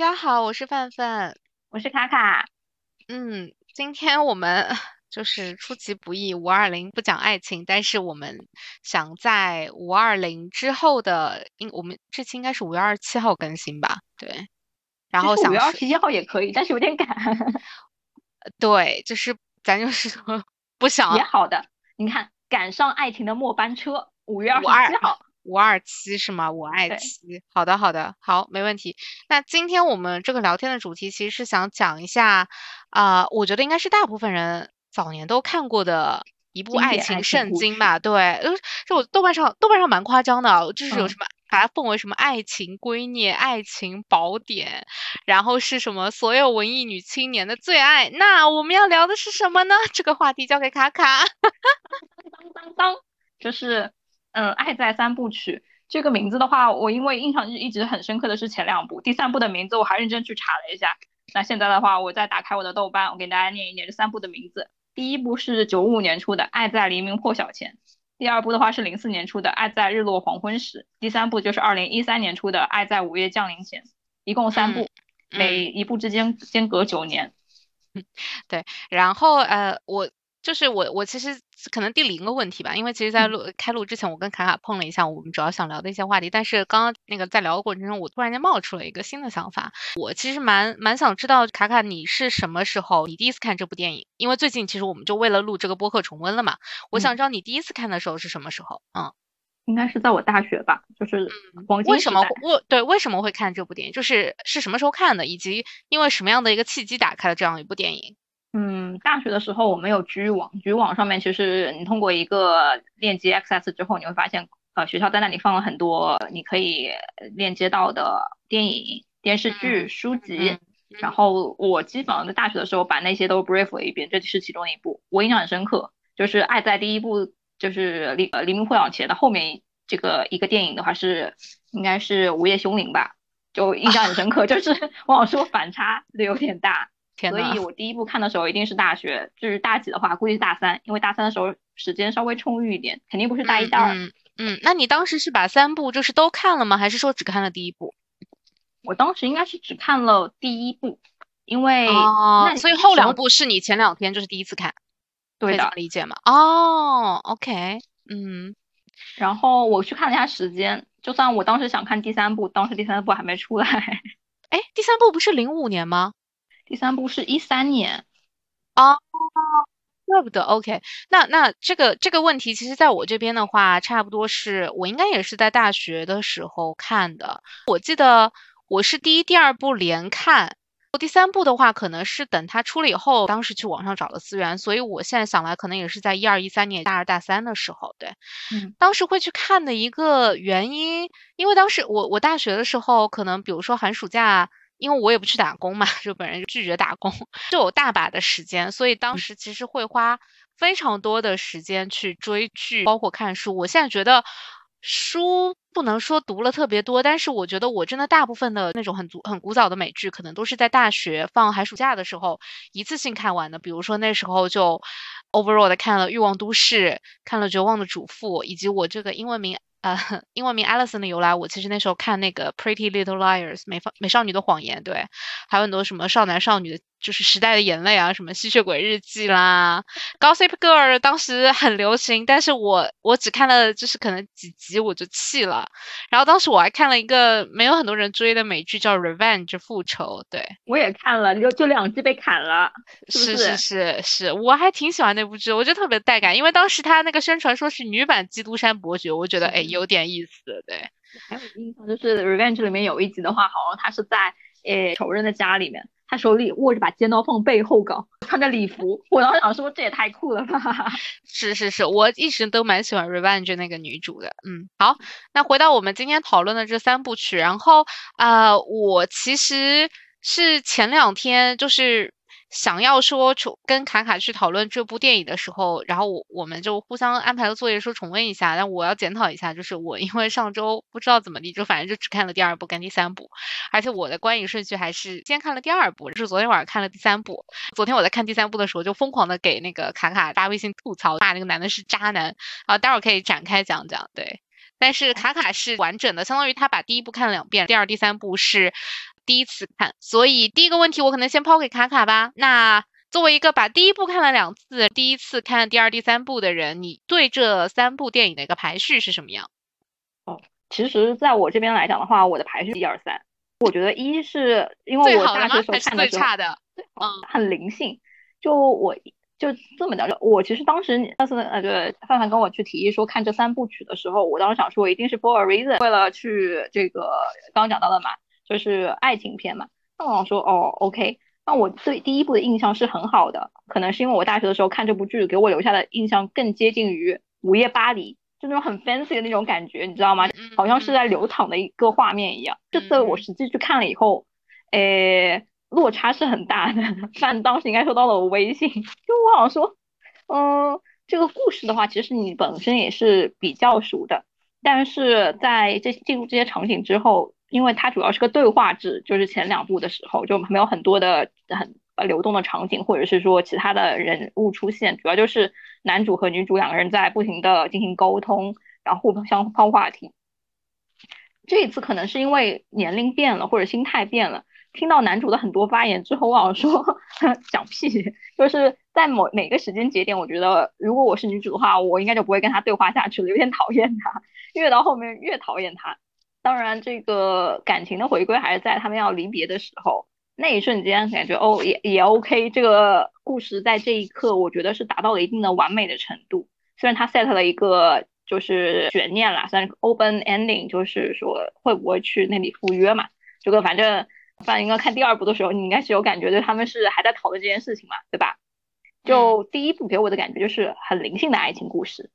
大家好，我是范范，我是卡卡。嗯，今天我们就是出其不意，五二零不讲爱情，但是我们想在五二零之后的，应我们这期应该是五月二十七号更新吧？对。然后想五月二十一号也可以，但是有点赶。对，就是咱就是说 不想。也好的，你看赶上爱情的末班车，五月二十七号。五二七是吗？我爱七。好的，好的，好，没问题。那今天我们这个聊天的主题其实是想讲一下，啊，我觉得应该是大部分人早年都看过的一部爱情圣经吧？对，就我豆瓣上豆瓣上蛮夸张的，就是有什么把它奉为什么爱情圭臬、爱情宝典，然后是什么所有文艺女青年的最爱。那我们要聊的是什么呢？这个话题交给卡卡。当当当，就是。嗯，《爱在三部曲》这个名字的话，我因为印象一直很深刻的是前两部，第三部的名字我还认真去查了一下。那现在的话，我再打开我的豆瓣，我给大家念一念这三部的名字。第一部是九五年出的《爱在黎明破晓前》，第二部的话是零四年出的《爱在日落黄昏时》，第三部就是二零一三年出的《爱在午夜降临前》，一共三部，每一部之间间隔九年。对，然后呃，我。就是我，我其实可能第零个问题吧，因为其实，在录开录之前，我跟卡卡碰了一下我们主要想聊的一些话题，但是刚刚那个在聊的过程中，我突然间冒出了一个新的想法，我其实蛮蛮想知道卡卡你是什么时候你第一次看这部电影？因为最近其实我们就为了录这个播客重温了嘛，我想知道你第一次看的时候是什么时候？嗯，应该是在我大学吧，就是黄金为什么为对为什么会看这部电影？就是是什么时候看的，以及因为什么样的一个契机打开了这样一部电影？嗯，大学的时候我们有局域网，局域网上面其实你通过一个链接 access 之后，你会发现，呃，学校在那里放了很多你可以链接到的电影、电视剧、书籍。然后我基本上在大学的时候把那些都 brief 了一遍，这是其中一部，我印象很深刻。就是《爱在第一部》，就是黎呃黎明破晓前的后面这个一个电影的话是应该是《午夜凶铃》吧，就印象很深刻。就是我想说反差的有点大。所以我第一部看的时候一定是大学，就是大几的话估计是大三，因为大三的时候时间稍微充裕一点，肯定不是大一大二。嗯，那你当时是把三部就是都看了吗？还是说只看了第一部？我当时应该是只看了第一部，因为哦，那所以后两部是你前两天就是第一次看，对的，理解吗？哦，OK，嗯，然后我去看了一下时间，就算我当时想看第三部，当时第三部还没出来。哎，第三部不是零五年吗？第三部是一三年，哦，怪不得。OK，那那这个这个问题，其实在我这边的话，差不多是我应该也是在大学的时候看的。我记得我是第一、第二部连看，第三部的话，可能是等它出了以后，当时去网上找了资源。所以我现在想来，可能也是在一二一三年大二大三的时候，对，嗯，当时会去看的一个原因，因为当时我我大学的时候，可能比如说寒暑假。因为我也不去打工嘛，就本人拒绝打工，就有大把的时间，所以当时其实会花非常多的时间去追剧，包括看书。我现在觉得书不能说读了特别多，但是我觉得我真的大部分的那种很足很古早的美剧，可能都是在大学放寒暑假的时候一次性看完的。比如说那时候就 overall 的看了《欲望都市》，看了《绝望的主妇》，以及我这个英文名。呃，英文名 Alison 的由来，我其实那时候看那个 Pretty Little Liars 美美少女的谎言，对，还有很多什么少男少女的。就是时代的眼泪啊，什么吸血鬼日记啦，Gossip Girl 当时很流行，但是我我只看了就是可能几集我就弃了。然后当时我还看了一个没有很多人追的美剧叫 Revenge 复仇，对我也看了，就就两季被砍了，是是是是，我还挺喜欢那部剧，我觉得特别带感，因为当时他那个宣传说是女版基督山伯爵，我觉得哎有点意思，对。还有印象就是 Revenge 里面有一集的话，好像他是在诶仇人的家里面。他手里握着把尖刀放背后搞，穿着礼服，我当时想说这也太酷了吧！是是是，我一直都蛮喜欢 Revenge 那个女主的。嗯，好，那回到我们今天讨论的这三部曲，然后啊，我其实是前两天就是。想要说重跟卡卡去讨论这部电影的时候，然后我我们就互相安排了作业，说重温一下。但我要检讨一下，就是我因为上周不知道怎么地，就反正就只看了第二部跟第三部，而且我的观影顺序还是先看了第二部，就是昨天晚上看了第三部。昨天我在看第三部的时候，就疯狂的给那个卡卡发微信吐槽，骂那个男的是渣男。啊，待会儿可以展开讲讲。对，但是卡卡是完整的，相当于他把第一部看了两遍，第二、第三部是第一次看。所以第一个问题我可能先抛给卡卡吧。那作为一个把第一部看了两次，第一次看第二、第三部的人，你对这三部电影的一个排序是什么样？哦，其实在我这边来讲的话，我的排序一二三。我觉得一是因为我大学时候看的时候，嗯，很灵性。就我就这么讲，我其实当时上次呃，对范范跟我去提议说看这三部曲的时候，我当时想说，一定是 for a reason，为了去这个刚刚讲到的嘛，就是爱情片嘛。那我想说，哦，OK，那我对第一部的印象是很好的，可能是因为我大学的时候看这部剧，给我留下的印象更接近于《午夜巴黎》。就那种很 fancy 的那种感觉，你知道吗？好像是在流淌的一个画面一样。这次我实际去看了以后，诶，落差是很大的。但当时应该收到了我微信，就我好像说，嗯，这个故事的话，其实你本身也是比较熟的，但是在这进入这些场景之后，因为它主要是个对话制，就是前两部的时候就没有很多的很。流动的场景，或者是说其他的人物出现，主要就是男主和女主两个人在不停的进行沟通，然后互相抛话题。这一次可能是因为年龄变了，或者心态变了，听到男主的很多发言之后，我想说 讲屁，就是在某每个时间节点，我觉得如果我是女主的话，我应该就不会跟他对话下去了，有点讨厌他，越到后面越讨厌他。当然，这个感情的回归还是在他们要离别的时候。那一瞬间感觉哦也也 OK，这个故事在这一刻我觉得是达到了一定的完美的程度。虽然他 set 了一个就是悬念啦，算是 open ending，就是说会不会去那里赴约嘛？这个反正反正应该看第二部的时候，你应该是有感觉，就他们是还在讨论这件事情嘛，对吧？就第一部给我的感觉就是很灵性的爱情故事，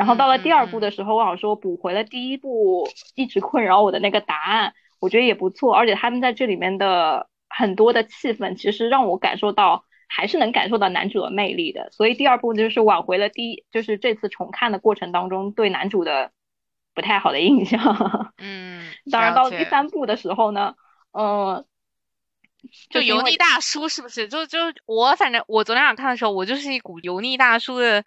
然后到了第二部的时候，我想说补回了第一部一直困扰我的那个答案，我觉得也不错，而且他们在这里面的。很多的气氛其实让我感受到，还是能感受到男主的魅力的。所以第二部就是挽回了第一，就是这次重看的过程当中对男主的不太好的印象。嗯，当然到第三部的时候呢，嗯，就油腻大叔是不是？就就我反正我昨天晚上看的时候，我就是一股油腻大叔的。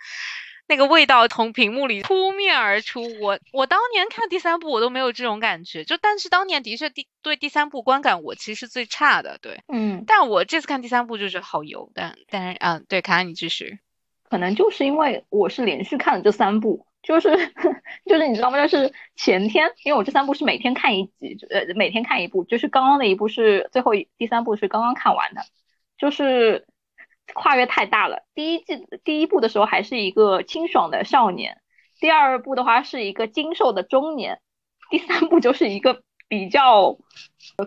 那个味道从屏幕里扑面而出，我我当年看第三部我都没有这种感觉，就但是当年的确第对第三部观感我其实是最差的，对，嗯，但我这次看第三部就觉得好油，但但是嗯，对，卡卡你继续，可能就是因为我是连续看了这三部，就是 就是你知道吗？就是前天，因为我这三部是每天看一集，呃，每天看一部，就是刚刚那一部是最后第三部是刚刚看完的，就是。跨越太大了。第一季第一部的时候还是一个清爽的少年，第二部的话是一个精瘦的中年，第三部就是一个比较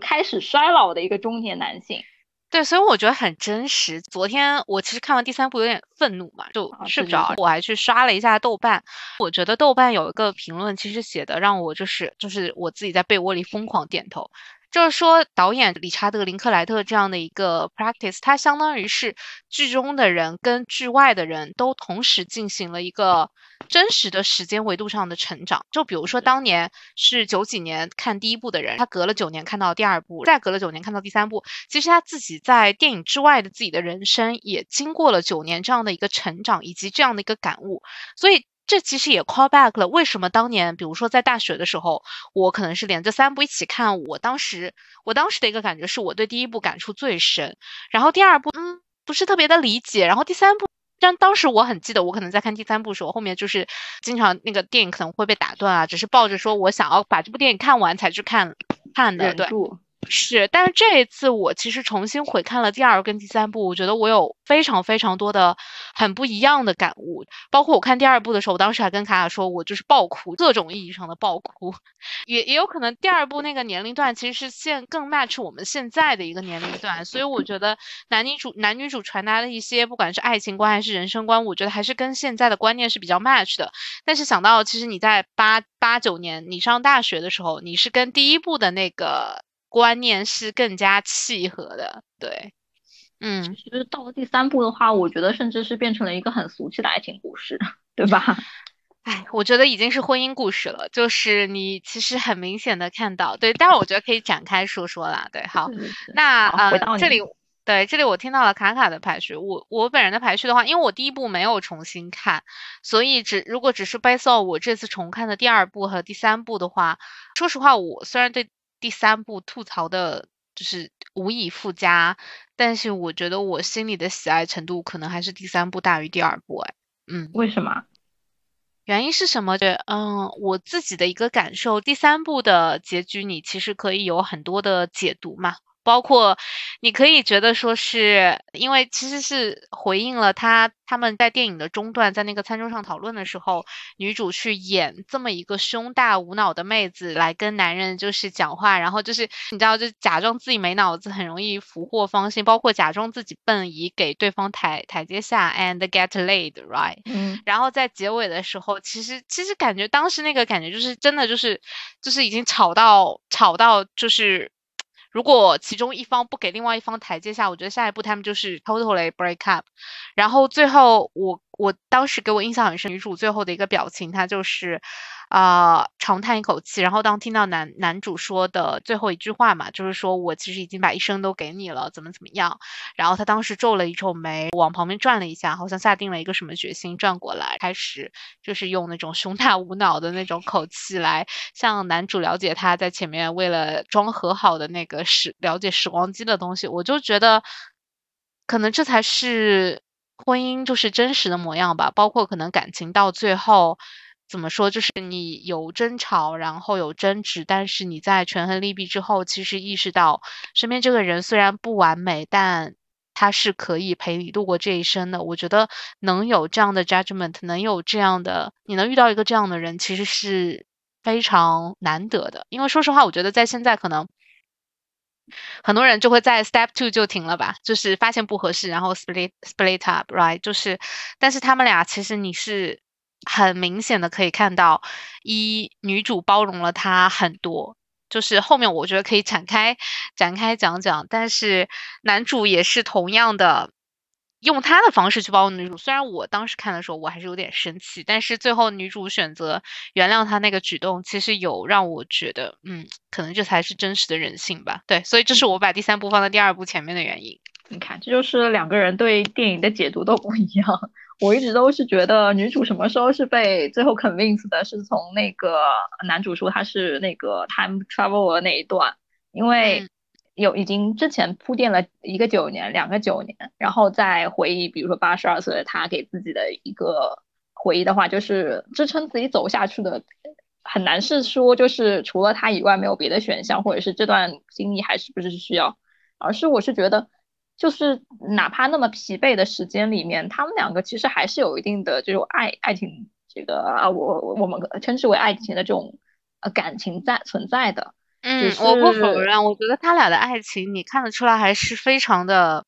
开始衰老的一个中年男性。对，所以我觉得很真实。昨天我其实看完第三部有点愤怒嘛，就睡不着，我还去刷了一下豆瓣。我觉得豆瓣有一个评论其实写的让我就是就是我自己在被窝里疯狂点头。就是说，导演理查德·林克莱特这样的一个 practice，它相当于是剧中的人跟剧外的人都同时进行了一个真实的时间维度上的成长。就比如说，当年是九几年看第一部的人，他隔了九年看到第二部，再隔了九年看到第三部，其实他自己在电影之外的自己的人生也经过了九年这样的一个成长以及这样的一个感悟，所以。这其实也 call back 了，为什么当年，比如说在大学的时候，我可能是连着三部一起看，我当时，我当时的一个感觉是我对第一部感触最深，然后第二部，嗯，不是特别的理解，然后第三部，但当时我很记得，我可能在看第三部的时候，后面就是经常那个电影可能会被打断啊，只是抱着说我想要把这部电影看完才去看看的，对。是，但是这一次我其实重新回看了第二跟第三部，我觉得我有非常非常多的很不一样的感悟。包括我看第二部的时候，我当时还跟卡卡说，我就是爆哭，各种意义上的爆哭。也也有可能第二部那个年龄段其实是现更 match 我们现在的一个年龄段，所以我觉得男女主男女主传达的一些不管是爱情观还是人生观，我觉得还是跟现在的观念是比较 match 的。但是想到其实你在八八九年你上大学的时候，你是跟第一部的那个。观念是更加契合的，对，嗯，其实到了第三部的话，我觉得甚至是变成了一个很俗气的爱情故事，对吧？哎，我觉得已经是婚姻故事了，就是你其实很明显的看到，对，但是我觉得可以展开说说啦，对，好，那呃，这里对，这里我听到了卡卡的排序。我我本人的排序的话，因为我第一部没有重新看，所以只如果只是 based on 我这次重看的第二部和第三部的话，说实话，我虽然对第三部吐槽的就是无以复加，但是我觉得我心里的喜爱程度可能还是第三部大于第二部。哎，嗯，为什么？原因是什么？对，嗯，我自己的一个感受，第三部的结局你其实可以有很多的解读嘛。包括，你可以觉得说是因为其实是回应了他他们在电影的中段，在那个餐桌上讨论的时候，女主去演这么一个胸大无脑的妹子来跟男人就是讲话，然后就是你知道就假装自己没脑子，很容易俘获芳心，包括假装自己笨以给对方台台阶下，and get laid，right？嗯，然后在结尾的时候，其实其实感觉当时那个感觉就是真的就是就是已经吵到吵到就是。如果其中一方不给另外一方台阶下，我觉得下一步他们就是 totally break up。然后最后我我当时给我印象很深，女主最后的一个表情，她就是。啊，长叹一口气，然后当听到男男主说的最后一句话嘛，就是说我其实已经把一生都给你了，怎么怎么样？然后他当时皱了一皱眉，往旁边转了一下，好像下定了一个什么决心，转过来开始就是用那种胸大无脑的那种口气来向男主了解他在前面为了装和好的那个时了解时光机的东西，我就觉得可能这才是婚姻就是真实的模样吧，包括可能感情到最后。怎么说？就是你有争吵，然后有争执，但是你在权衡利弊之后，其实意识到身边这个人虽然不完美，但他是可以陪你度过这一生的。我觉得能有这样的 judgment，能有这样的，你能遇到一个这样的人，其实是非常难得的。因为说实话，我觉得在现在可能很多人就会在 step two 就停了吧，就是发现不合适，然后 split split up，right？就是，但是他们俩其实你是。很明显的可以看到，一女主包容了他很多，就是后面我觉得可以展开展开讲讲。但是男主也是同样的，用他的方式去包容女主。虽然我当时看的时候我还是有点生气，但是最后女主选择原谅他那个举动，其实有让我觉得，嗯，可能这才是真实的人性吧。对，所以这是我把第三部放在第二部前面的原因。你看，这就是两个人对电影的解读都不一样。我一直都是觉得女主什么时候是被最后 convince 的，是从那个男主说他是那个 time travel 那一段，因为有已经之前铺垫了一个九年，两个九年，然后再回忆，比如说八十二岁他给自己的一个回忆的话，就是支撑自己走下去的，很难是说就是除了他以外没有别的选项，或者是这段经历还是不是需要，而是我是觉得。就是哪怕那么疲惫的时间里面，他们两个其实还是有一定的这种爱爱情这个啊，我我们称之为爱情的这种呃感情在存在的。嗯，我不否认，我觉得他俩的爱情你看得出来还是非常的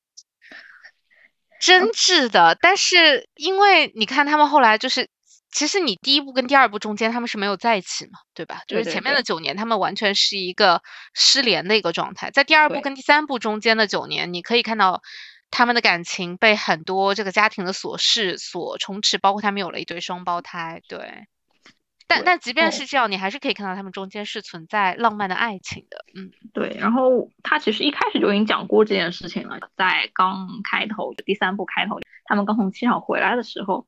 真挚的。但是因为你看他们后来就是。其实你第一部跟第二部中间他们是没有在一起嘛，对吧？就是前面的九年他们完全是一个失联的一个状态。在第二部跟第三部中间的九年，你可以看到他们的感情被很多这个家庭的琐事所充斥，包括他们有了一对双胞胎。对，但但即便是这样，你还是可以看到他们中间是存在浪漫的爱情的。嗯，对。然后他其实一开始就已经讲过这件事情了，在刚开头第三部开头，他们刚从机场回来的时候。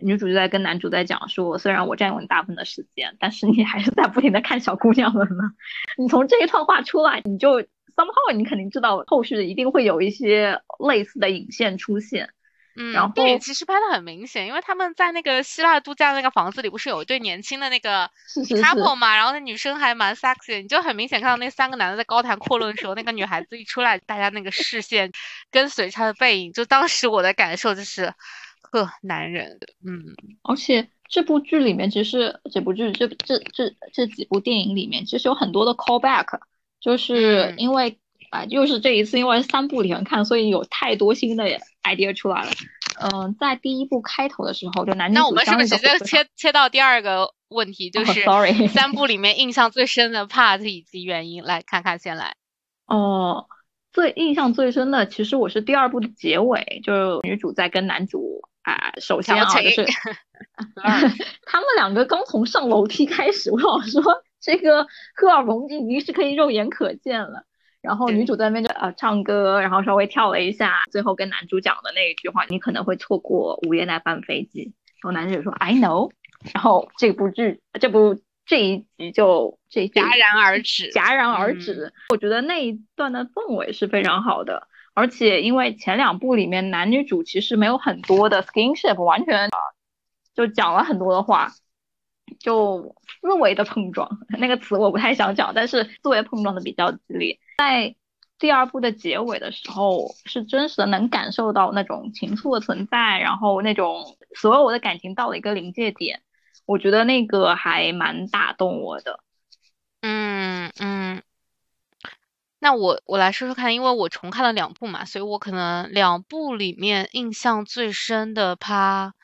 女主就在跟男主在讲说，虽然我占用你大部分的时间，但是你还是在不停的看小姑娘们呢。你从这一段话出来，你就 somehow 你肯定知道后续一定会有一些类似的引线出现。嗯，然后电影其实拍的很明显，因为他们在那个希腊度假那个房子里，不是有一对年轻的那个 couple 嘛，然后那女生还蛮 sexy，你就很明显看到那三个男的在高谈阔论的时候，那个女孩子一出来，大家那个视线跟随她的背影，就当时我的感受就是。个男人，嗯，而且这部剧里面，其实这部剧这这这这几部电影里面，其实有很多的 callback，就是因为啊，又是这一次因为三部连看，所以有太多新的 idea 出来了。嗯，在第一部开头的时候，就男女那我们是不是直接切切到第二个问题，就是三部里面印象最深的 part 以及原因，来看看先来。哦，最印象最深的，其实我是第二部的结尾，就是女主在跟男主。啊，首先啊，就是 他们两个刚从上楼梯开始，我想说这个荷尔蒙已经是可以肉眼可见了。然后女主在那边就呃唱歌，然后稍微跳了一下，最后跟男主讲的那一句话，你可能会错过午夜那班飞机。然后男主就说 I know，然后这部剧这部这一集就这戛然而止，戛然而止。我觉得那一段的氛围是非常好的。而且因为前两部里面男女主其实没有很多的 skinship，完全就讲了很多的话，就思维的碰撞那个词我不太想讲，但是思维碰撞的比较激烈。在第二部的结尾的时候，是真实的能感受到那种情愫的存在，然后那种所有的感情到了一个临界点，我觉得那个还蛮打动我的。嗯嗯。那我我来说说看，因为我重看了两部嘛，所以我可能两部里面印象最深的趴，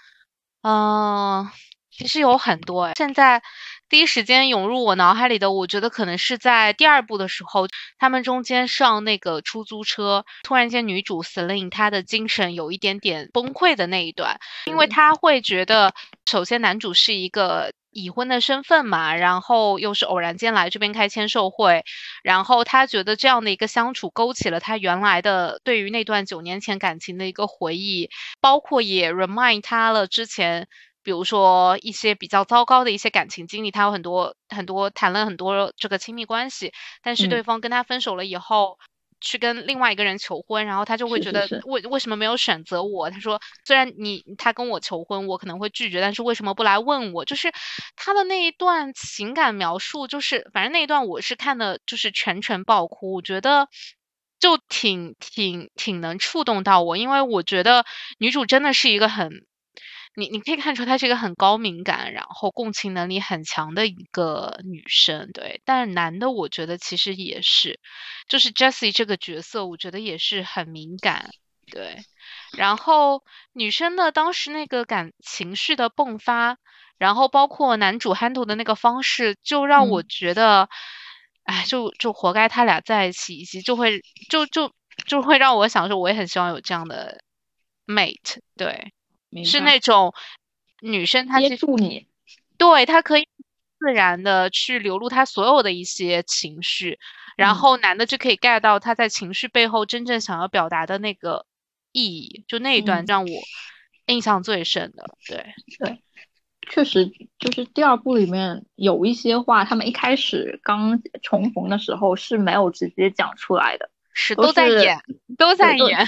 嗯，其实有很多哎。现在第一时间涌入我脑海里的，我觉得可能是在第二部的时候，他们中间上那个出租车，突然间女主 Celine 她的精神有一点点崩溃的那一段，因为她会觉得，首先男主是一个。已婚的身份嘛，然后又是偶然间来这边开签售会，然后他觉得这样的一个相处勾起了他原来的对于那段九年前感情的一个回忆，包括也 remind 他了之前，比如说一些比较糟糕的一些感情经历，他有很多很多谈了很多这个亲密关系，但是对方跟他分手了以后。去跟另外一个人求婚，然后他就会觉得为为什么没有选择我？他说虽然你他跟我求婚，我可能会拒绝，但是为什么不来问我？就是他的那一段情感描述，就是反正那一段我是看的，就是全程爆哭，我觉得就挺挺挺能触动到我，因为我觉得女主真的是一个很。你你可以看出她是一个很高敏感，然后共情能力很强的一个女生，对。但是男的我觉得其实也是，就是 Jessie 这个角色，我觉得也是很敏感，对。然后女生呢，当时那个感情绪的迸发，然后包括男主 handle 的那个方式，就让我觉得，哎，就就活该他俩在一起，以及就会就就就会让我想说，我也很希望有这样的 mate，对。是那种女生，她接住你，对她可以自然的去流露她所有的一些情绪，然后男的就可以 get 到他在情绪背后真正想要表达的那个意义，就那一段让我印象最深的。对对，确实就是第二部里面有一些话，他们一开始刚重逢的时候是没有直接讲出来的。是都在演，都在演，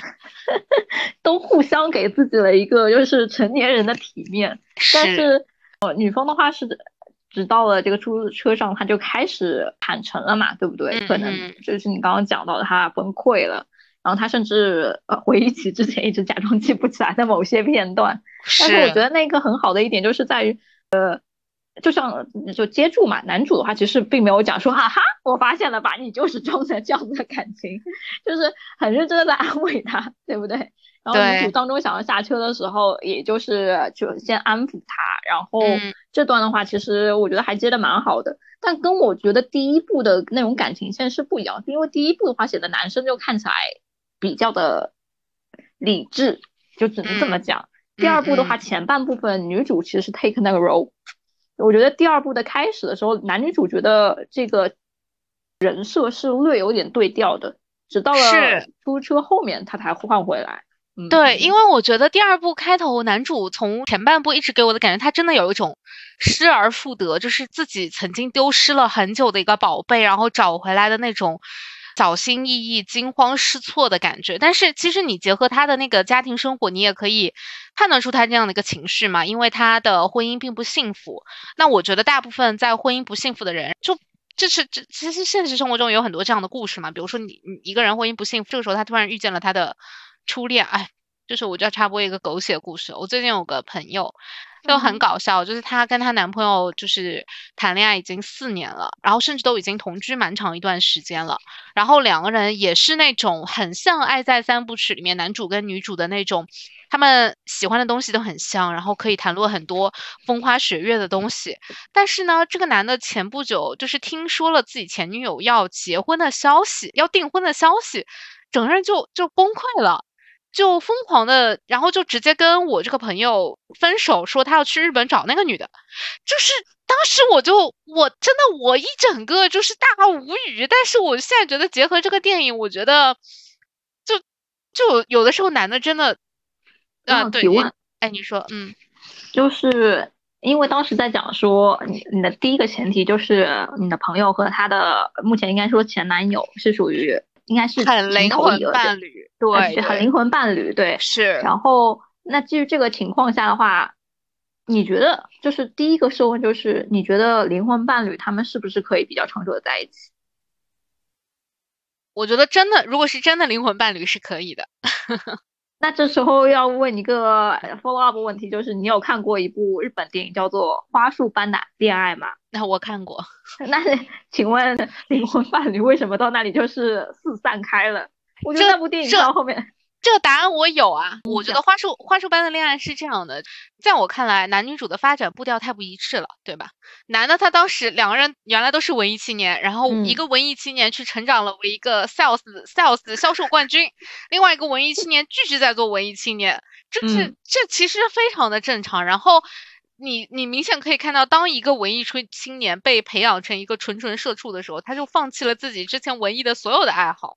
都互相给自己了一个就是成年人的体面。但是，呃，女方的话是，直到了这个出租车上，她就开始坦诚了嘛，对不对？可能就是你刚刚讲到她崩溃了，然后她甚至呃回忆起之前一直假装记不起来的某些片段。但是我觉得那个很好的一点就是在于，呃。就像就接住嘛，男主的话其实并没有讲说哈哈，我发现了吧，你就是装的这样子的感情，就是很认真的在安慰他，对不对？然后女主当中想要下车的时候，也就是就先安抚他，然后这段的话其实我觉得还接的蛮好的，但跟我觉得第一部的那种感情线是不一样，因为第一部的话写的男生就看起来比较的理智，就只能这么讲。第二部的话前半部分女主其实是 take 那个 role。我觉得第二部的开始的时候，男女主角的这个人设是略有点对调的，直到了出租车后面他才换回来。对，因为我觉得第二部开头男主从前半部一直给我的感觉，他真的有一种失而复得，就是自己曾经丢失了很久的一个宝贝，然后找回来的那种。小心翼翼、惊慌失措的感觉，但是其实你结合他的那个家庭生活，你也可以判断出他这样的一个情绪嘛。因为他的婚姻并不幸福。那我觉得大部分在婚姻不幸福的人，就这是这其实现实生活中有很多这样的故事嘛。比如说你你一个人婚姻不幸福，这个时候他突然遇见了他的初恋，哎，就是我就要插播一个狗血故事。我最近有个朋友。就很搞笑，就是她跟她男朋友就是谈恋爱已经四年了，然后甚至都已经同居蛮长一段时间了。然后两个人也是那种很像《爱在三部曲》里面男主跟女主的那种，他们喜欢的东西都很像，然后可以谈论很多风花雪月的东西。但是呢，这个男的前不久就是听说了自己前女友要结婚的消息，要订婚的消息，整个人就就崩溃了。就疯狂的，然后就直接跟我这个朋友分手，说他要去日本找那个女的。就是当时我就我真的我一整个就是大无语。但是我现在觉得结合这个电影，我觉得就就有的时候男的真的啊，对，哎，你说，嗯，就是因为当时在讲说，你你的第一个前提就是你的朋友和他的目前应该说前男友是属于。应该是很灵魂伴侣，对，很灵魂伴侣，对，是。然后，那基于这个情况下的话，你觉得就是第一个设问就是，你觉得灵魂伴侣他们是不是可以比较长久的在一起？我觉得真的，如果是真的灵魂伴侣是可以的。那这时候要问一个 follow up 问题，就是你有看过一部日本电影叫做《花束般的恋爱》吗？那我看过。那请问灵魂伴侣为什么到那里就是四散开了？我觉得那部电影到后面。这个答案我有啊，我觉得花束花束般的恋爱是这样的，在我看来，男女主的发展步调太不一致了，对吧？男的他当时两个人原来都是文艺青年，然后一个文艺青年去成长了为一个 sales sales 销售冠军，另外一个文艺青年继续在做文艺青年，这是这其实非常的正常，然后。你你明显可以看到，当一个文艺春青年被培养成一个纯纯社畜的时候，他就放弃了自己之前文艺的所有的爱好，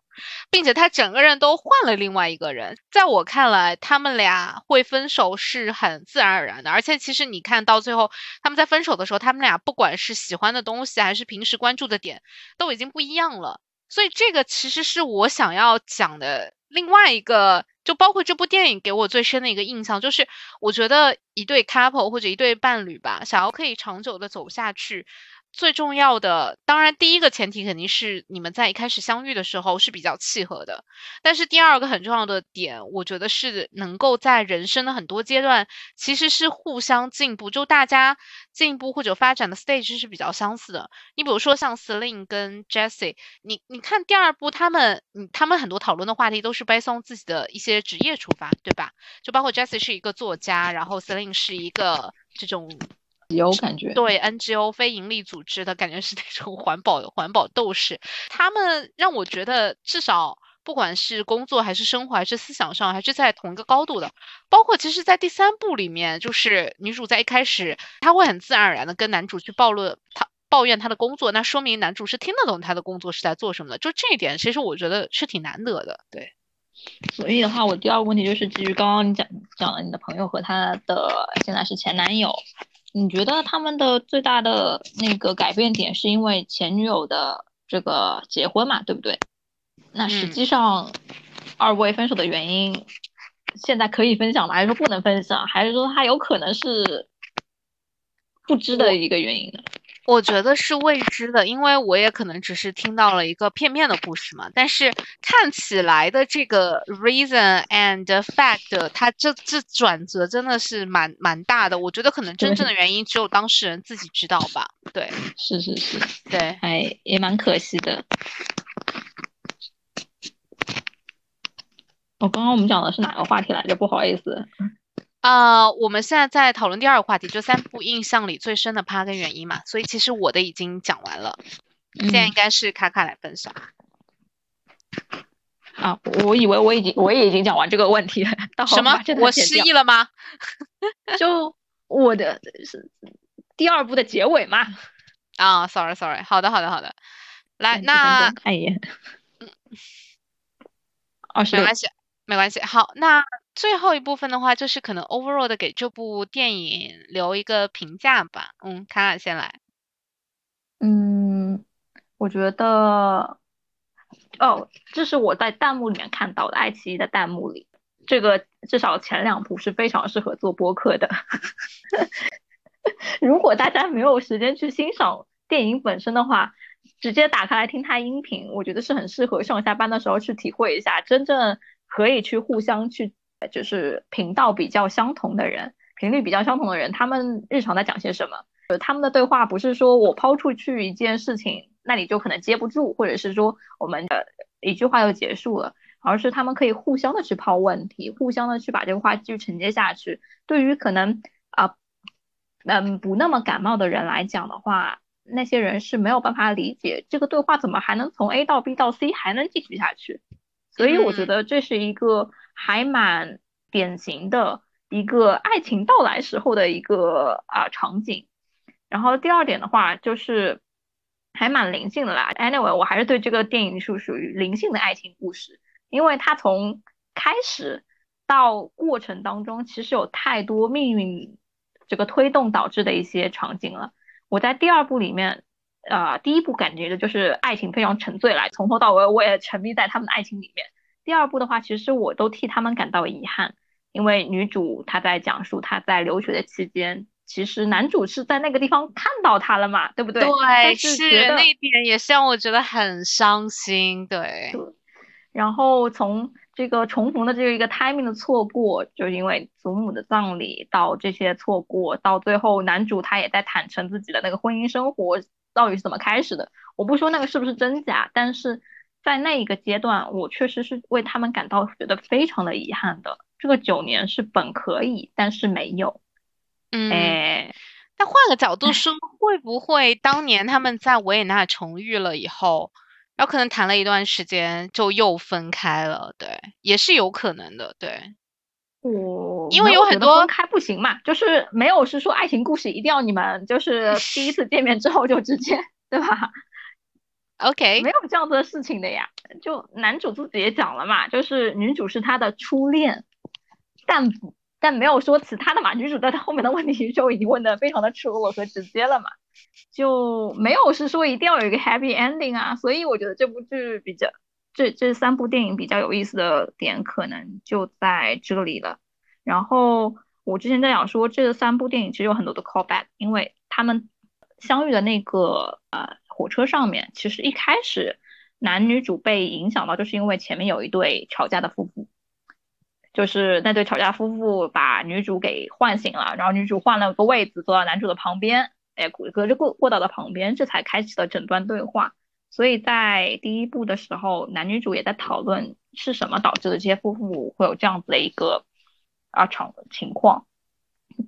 并且他整个人都换了另外一个人。在我看来，他们俩会分手是很自然而然的。而且其实你看到最后，他们在分手的时候，他们俩不管是喜欢的东西还是平时关注的点，都已经不一样了。所以这个其实是我想要讲的另外一个。就包括这部电影给我最深的一个印象，就是我觉得一对 couple 或者一对伴侣吧，想要可以长久的走下去。最重要的，当然第一个前提肯定是你们在一开始相遇的时候是比较契合的。但是第二个很重要的点，我觉得是能够在人生的很多阶段其实是互相进步，就大家进步或者发展的 stage 是比较相似的。你比如说像 Celine 跟 Jessie，你你看第二部他们，嗯，他们很多讨论的话题都是 based on 自己的一些职业出发，对吧？就包括 Jessie 是一个作家，然后 Celine 是一个这种。有感觉，对 NGO 非盈利组织的感觉是那种环保环保斗士，他们让我觉得至少不管是工作还是生活还是思想上还是在同一个高度的。包括其实，在第三部里面，就是女主在一开始，她会很自然而然的跟男主去暴露她抱怨她的工作，那说明男主是听得懂她的工作是在做什么的。就这一点，其实我觉得是挺难得的。对，所以的话，我第二个问题就是基于刚刚你讲讲了你的朋友和她的现在是前男友。你觉得他们的最大的那个改变点是因为前女友的这个结婚嘛，对不对？那实际上二位分手的原因，现在可以分享吗？还是说不能分享？还是说他有可能是不知的一个原因呢？我觉得是未知的，因为我也可能只是听到了一个片面的故事嘛。但是看起来的这个 reason and fact，它这这转折真的是蛮蛮大的。我觉得可能真正的原因只有当事人自己知道吧。对，是是是，对，哎，也蛮可惜的。我刚刚我们讲的是哪个话题来着？不好意思。啊，我们现在在讨论第二个话题，就三部印象里最深的趴跟原因嘛。所以其实我的已经讲完了，现在应该是卡卡来分享。啊，我以为我已经我也已经讲完这个问题了。什么？我失忆了吗？就我的是第二部的结尾嘛。啊，sorry sorry，好的好的好的。来，那看一眼。嗯。二十没关系，没关系。好，那。最后一部分的话，就是可能 overall 的给这部电影留一个评价吧。嗯，卡卡先来。嗯，我觉得，哦，这是我在弹幕里面看到的，爱奇艺的弹幕里，这个至少前两部是非常适合做播客的。如果大家没有时间去欣赏电影本身的话，直接打开来听它音频，我觉得是很适合上下班的时候去体会一下，真正可以去互相去。就是频道比较相同的人，频率比较相同的人，他们日常在讲些什么？呃，他们的对话不是说我抛出去一件事情，那你就可能接不住，或者是说我们的一句话就结束了，而是他们可以互相的去抛问题，互相的去把这个话继续承接下去。对于可能啊，嗯，不那么感冒的人来讲的话，那些人是没有办法理解这个对话怎么还能从 A 到 B 到 C 还能继续下去。所以我觉得这是一个。还蛮典型的一个爱情到来时候的一个啊场景。然后第二点的话就是还蛮灵性的啦。Anyway，我还是对这个电影是属于灵性的爱情故事，因为它从开始到过程当中，其实有太多命运这个推动导致的一些场景了。我在第二部里面。呃，第一部感觉的就是爱情非常沉醉来，从头到尾我也沉迷在他们的爱情里面。第二部的话，其实我都替他们感到遗憾，因为女主她在讲述她在留学的期间，其实男主是在那个地方看到她了嘛，对不对？对，是那一点也是让我觉得很伤心。对，然后从这个重逢的这一个 timing 的错过，就是因为祖母的葬礼到这些错过，到最后男主他也在坦诚自己的那个婚姻生活。到底是怎么开始的？我不说那个是不是真假，但是在那一个阶段，我确实是为他们感到觉得非常的遗憾的。这个九年是本可以，但是没有。嗯，哎，但换个角度说，会不会当年他们在维也纳重遇了以后，然后可能谈了一段时间就又分开了？对，也是有可能的。对。我因为有很多分开不行嘛，就是没有是说爱情故事一定要你们就是第一次见面之后就直接 对吧？OK，没有这样子的事情的呀。就男主自己也讲了嘛，就是女主是他的初恋，但但没有说其他的嘛。女主在他后面的问题就已经问的非常的赤裸裸和直接了嘛，就没有是说一定要有一个 happy ending 啊。所以我觉得这部剧比较。这这三部电影比较有意思的点可能就在这里了。然后我之前在讲说，这三部电影其实有很多的 callback，因为他们相遇的那个呃火车上面，其实一开始男女主被影响到，就是因为前面有一对吵架的夫妇，就是那对吵架夫妇把女主给唤醒了，然后女主换了个位子坐到男主的旁边，哎，隔着过过道的旁边，这才开启了整段对话。所以在第一部的时候，男女主也在讨论是什么导致的这些夫妇会有这样子的一个啊场情况。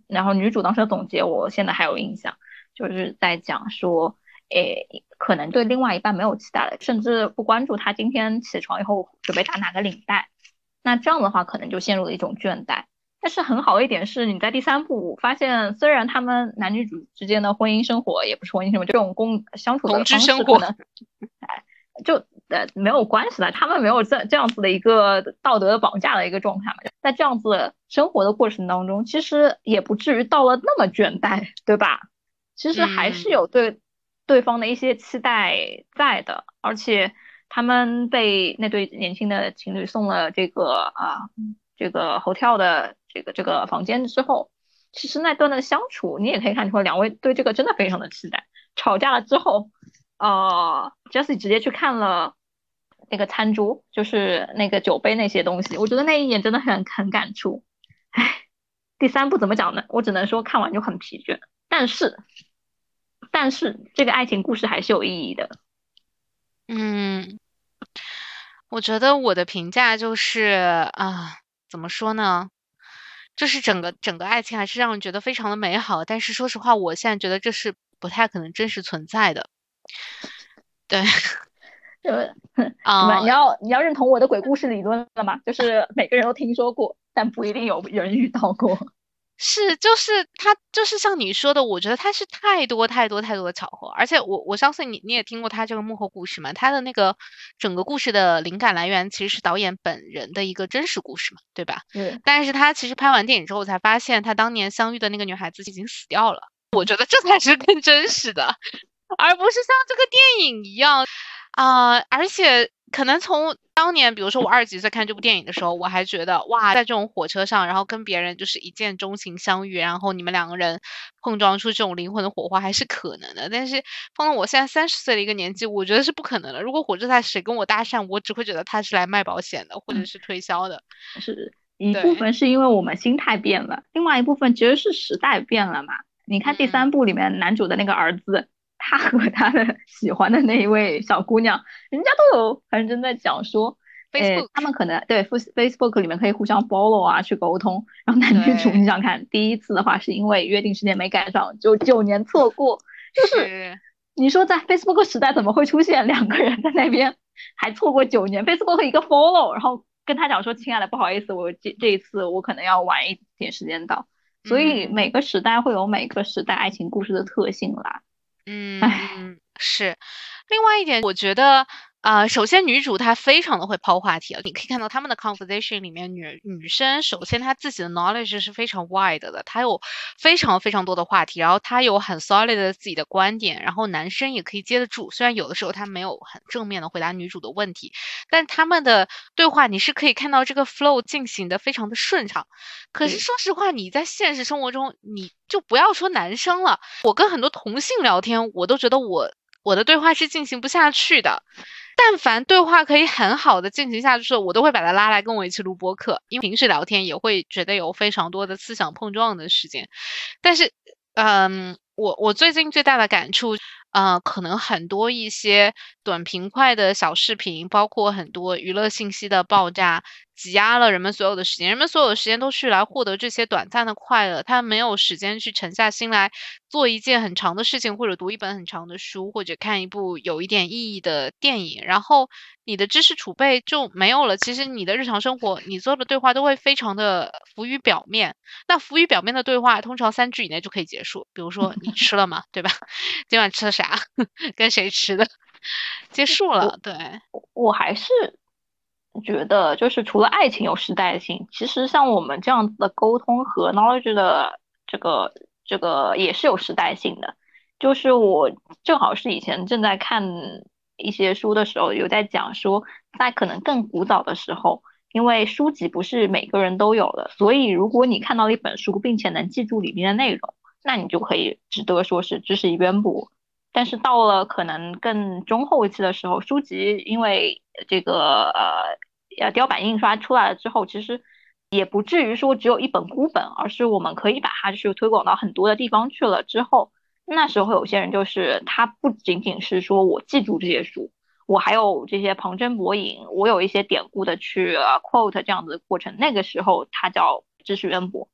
然后女主当时的总结，我现在还有印象，就是在讲说，诶，可能对另外一半没有期待了，甚至不关注他今天起床以后准备打哪个领带。那这样的话，可能就陷入了一种倦怠。但是很好的一点是，你在第三部发现，虽然他们男女主之间的婚姻生活也不是婚姻生活，这种共相处的方式可能，哎，就呃没有关系的。他们没有这这样子的一个道德绑架的一个状态嘛，在这样子生活的过程当中，其实也不至于到了那么倦怠，对吧？其实还是有对对方的一些期待在的，而且他们被那对年轻的情侣送了这个啊这个 hotel 的。这个这个房间之后，其实那段的相处，你也可以看出，两位对这个真的非常的期待。吵架了之后，呃，Jesse 直接去看了那个餐桌，就是那个酒杯那些东西，我觉得那一眼真的很很感触。唉，第三部怎么讲呢？我只能说看完就很疲倦。但是，但是这个爱情故事还是有意义的。嗯，我觉得我的评价就是啊，怎么说呢？就是整个整个爱情还是让人觉得非常的美好，但是说实话，我现在觉得这是不太可能真实存在的。对，呃，啊，你要你要认同我的鬼故事理论了吗？就是每个人都听说过，但不一定有人遇到过。是，就是他，就是像你说的，我觉得他是太多太多太多的巧合，而且我我相信你你也听过他这个幕后故事嘛，他的那个整个故事的灵感来源其实是导演本人的一个真实故事嘛，对吧？嗯。但是他其实拍完电影之后才发现，他当年相遇的那个女孩子已经死掉了。我觉得这才是更真实的，而不是像这个电影一样啊，而且。可能从当年，比如说我二十几岁看这部电影的时候，我还觉得哇，在这种火车上，然后跟别人就是一见钟情相遇，然后你们两个人碰撞出这种灵魂的火花还是可能的。但是放到我现在三十岁的一个年纪，我觉得是不可能的。如果火车站谁跟我搭讪，我只会觉得他是来卖保险的，或者是推销的。是一部分是因为我们心态变了，另外一部分其实是时代变了嘛。你看第三部里面男主的那个儿子。他和他的 喜欢的那一位小姑娘，人家都有很认真在讲说，Facebook，，他们可能对 Facebook 里面可以互相 follow 啊，去沟通。然后男女主，你想看第一次的话，是因为约定时间没赶上，就九年错过。就是你说在 Facebook 时代，怎么会出现两个人在那边还错过九年？Facebook 一个 follow，然后跟他讲说，亲爱的，不好意思，我这这一次我可能要晚一点时间到。所以每个时代会有每个时代爱情故事的特性啦。嗯，是。另外一点，我觉得。啊，首先女主她非常的会抛话题啊，你可以看到他们的 conversation 里面，女女生首先她自己的 knowledge 是非常 wide 的，她有非常非常多的话题，然后她有很 solid 的自己的观点，然后男生也可以接得住，虽然有的时候他没有很正面的回答女主的问题，但他们的对话你是可以看到这个 flow 进行的非常的顺畅。可是说实话，你在现实生活中，你就不要说男生了，我跟很多同性聊天，我都觉得我我的对话是进行不下去的。但凡对话可以很好的进行下去，我都会把他拉来跟我一起录播客，因为平时聊天也会觉得有非常多的思想碰撞的时间。但是，嗯，我我最近最大的感触，呃，可能很多一些短平快的小视频，包括很多娱乐信息的爆炸。挤压了人们所有的时间，人们所有的时间都是来获得这些短暂的快乐，他没有时间去沉下心来做一件很长的事情，或者读一本很长的书，或者看一部有一点意义的电影，然后你的知识储备就没有了。其实你的日常生活，你做的对话都会非常的浮于表面。那浮于表面的对话，通常三句以内就可以结束。比如说你吃了吗？对吧？今晚吃的啥？跟谁吃的？结束了。对，我还是。觉得就是除了爱情有时代性，其实像我们这样子的沟通和 knowledge 的这个这个也是有时代性的。就是我正好是以前正在看一些书的时候，有在讲说，在可能更古早的时候，因为书籍不是每个人都有的，所以如果你看到了一本书，并且能记住里面的内容，那你就可以值得说是知识渊博。但是到了可能更中后期的时候，书籍因为这个呃。呃，雕版印刷出来了之后，其实也不至于说只有一本孤本，而是我们可以把它就是推广到很多的地方去了。之后，那时候有些人就是他不仅仅是说我记住这些书，我还有这些旁征博引，我有一些典故的去 quote 这样子的过程。那个时候他叫知识渊博。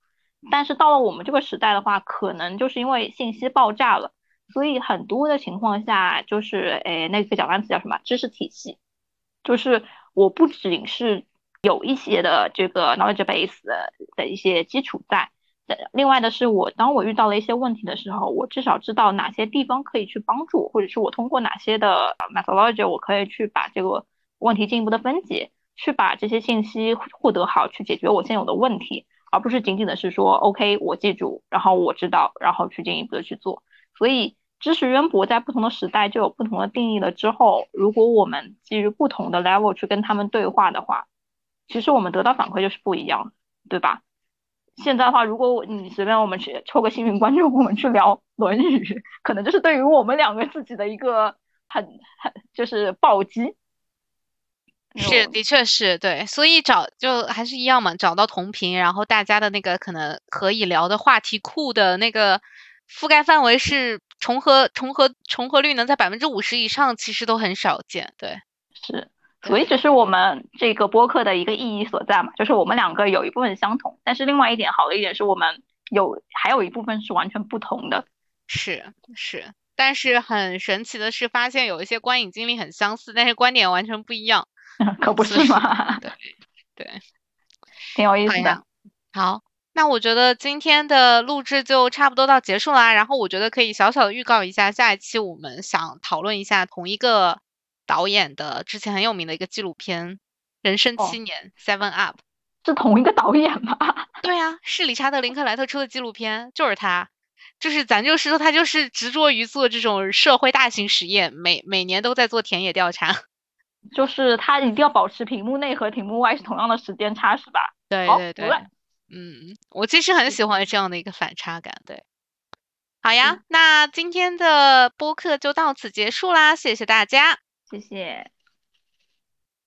但是到了我们这个时代的话，可能就是因为信息爆炸了，所以很多的情况下就是，诶，那个小单词叫什么？知识体系，就是。我不仅是有一些的这个 knowledge base 的一些基础在，另外的是我当我遇到了一些问题的时候，我至少知道哪些地方可以去帮助，或者是我通过哪些的 methodology 我可以去把这个问题进一步的分解，去把这些信息获得好，去解决我现有的问题，而不是仅仅的是说 OK 我记住，然后我知道，然后去进一步的去做，所以。知识渊博在不同的时代就有不同的定义了。之后，如果我们基于不同的 level 去跟他们对话的话，其实我们得到反馈就是不一样，对吧？现在的话，如果你随便我们去抽个幸运观众，我们去聊《论语》，可能就是对于我们两个自己的一个很很就是暴击。是，的确是对，所以找就还是一样嘛，找到同频，然后大家的那个可能可以聊的话题库的那个覆盖范围是。重合重合重合率能在百分之五十以上，其实都很少见。对，是，所以这是我们这个播客的一个意义所在嘛，就是我们两个有一部分相同，但是另外一点好的一点是我们有还有一部分是完全不同的。是是，但是很神奇的是，发现有一些观影经历很相似，但是观点完全不一样。可不是吗？对 对，挺有意思的。好。那我觉得今天的录制就差不多到结束啦。然后我觉得可以小小的预告一下，下一期我们想讨论一下同一个导演的之前很有名的一个纪录片《人生七年》（Seven Up）。是同一个导演吗？对啊，是理查德·林克莱特出的纪录片，就是他。就是咱就是说，他就是执着于做这种社会大型实验，每每年都在做田野调查。就是他一定要保持屏幕内和屏幕外是同样的时间差，是吧？对对对。嗯，我其实很喜欢这样的一个反差感，对。好呀，那今天的播客就到此结束啦，谢谢大家，谢谢。